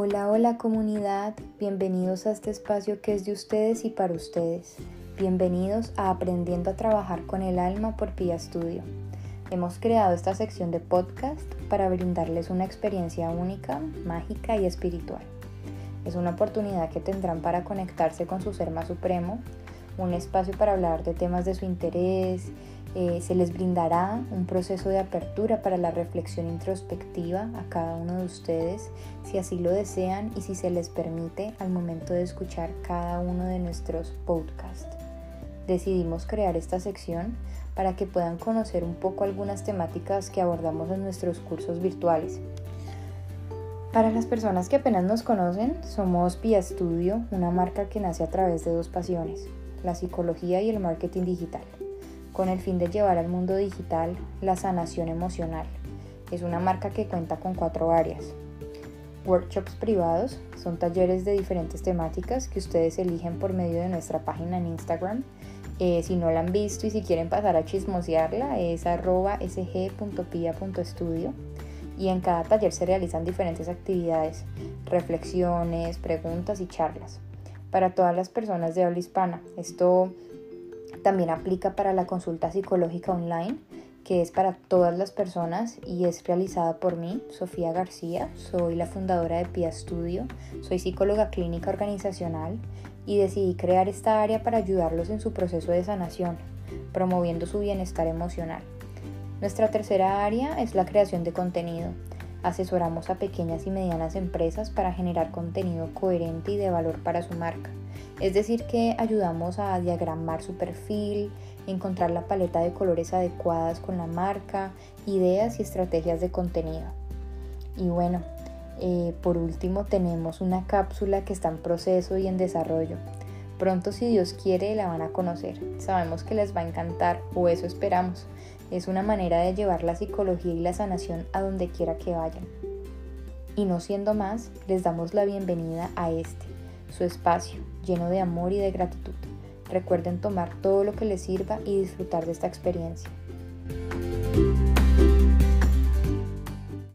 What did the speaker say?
Hola, hola comunidad, bienvenidos a este espacio que es de ustedes y para ustedes. Bienvenidos a Aprendiendo a Trabajar con el Alma por Pia Studio. Hemos creado esta sección de podcast para brindarles una experiencia única, mágica y espiritual. Es una oportunidad que tendrán para conectarse con su ser más supremo, un espacio para hablar de temas de su interés, eh, se les brindará un proceso de apertura para la reflexión introspectiva a cada uno de ustedes, si así lo desean y si se les permite al momento de escuchar cada uno de nuestros podcasts. Decidimos crear esta sección para que puedan conocer un poco algunas temáticas que abordamos en nuestros cursos virtuales. Para las personas que apenas nos conocen, somos Pia Studio, una marca que nace a través de dos pasiones, la psicología y el marketing digital con el fin de llevar al mundo digital la sanación emocional. Es una marca que cuenta con cuatro áreas. Workshops privados son talleres de diferentes temáticas que ustedes eligen por medio de nuestra página en Instagram. Eh, si no la han visto y si quieren pasar a chismosearla, es arroba sg.pia.studio y en cada taller se realizan diferentes actividades, reflexiones, preguntas y charlas para todas las personas de habla hispana. Esto también aplica para la consulta psicológica online, que es para todas las personas y es realizada por mí, Sofía García. Soy la fundadora de PIA Studio, soy psicóloga clínica organizacional y decidí crear esta área para ayudarlos en su proceso de sanación, promoviendo su bienestar emocional. Nuestra tercera área es la creación de contenido. Asesoramos a pequeñas y medianas empresas para generar contenido coherente y de valor para su marca. Es decir, que ayudamos a diagramar su perfil, encontrar la paleta de colores adecuadas con la marca, ideas y estrategias de contenido. Y bueno, eh, por último tenemos una cápsula que está en proceso y en desarrollo. Pronto si Dios quiere la van a conocer. Sabemos que les va a encantar o eso esperamos. Es una manera de llevar la psicología y la sanación a donde quiera que vayan. Y no siendo más, les damos la bienvenida a este, su espacio, lleno de amor y de gratitud. Recuerden tomar todo lo que les sirva y disfrutar de esta experiencia.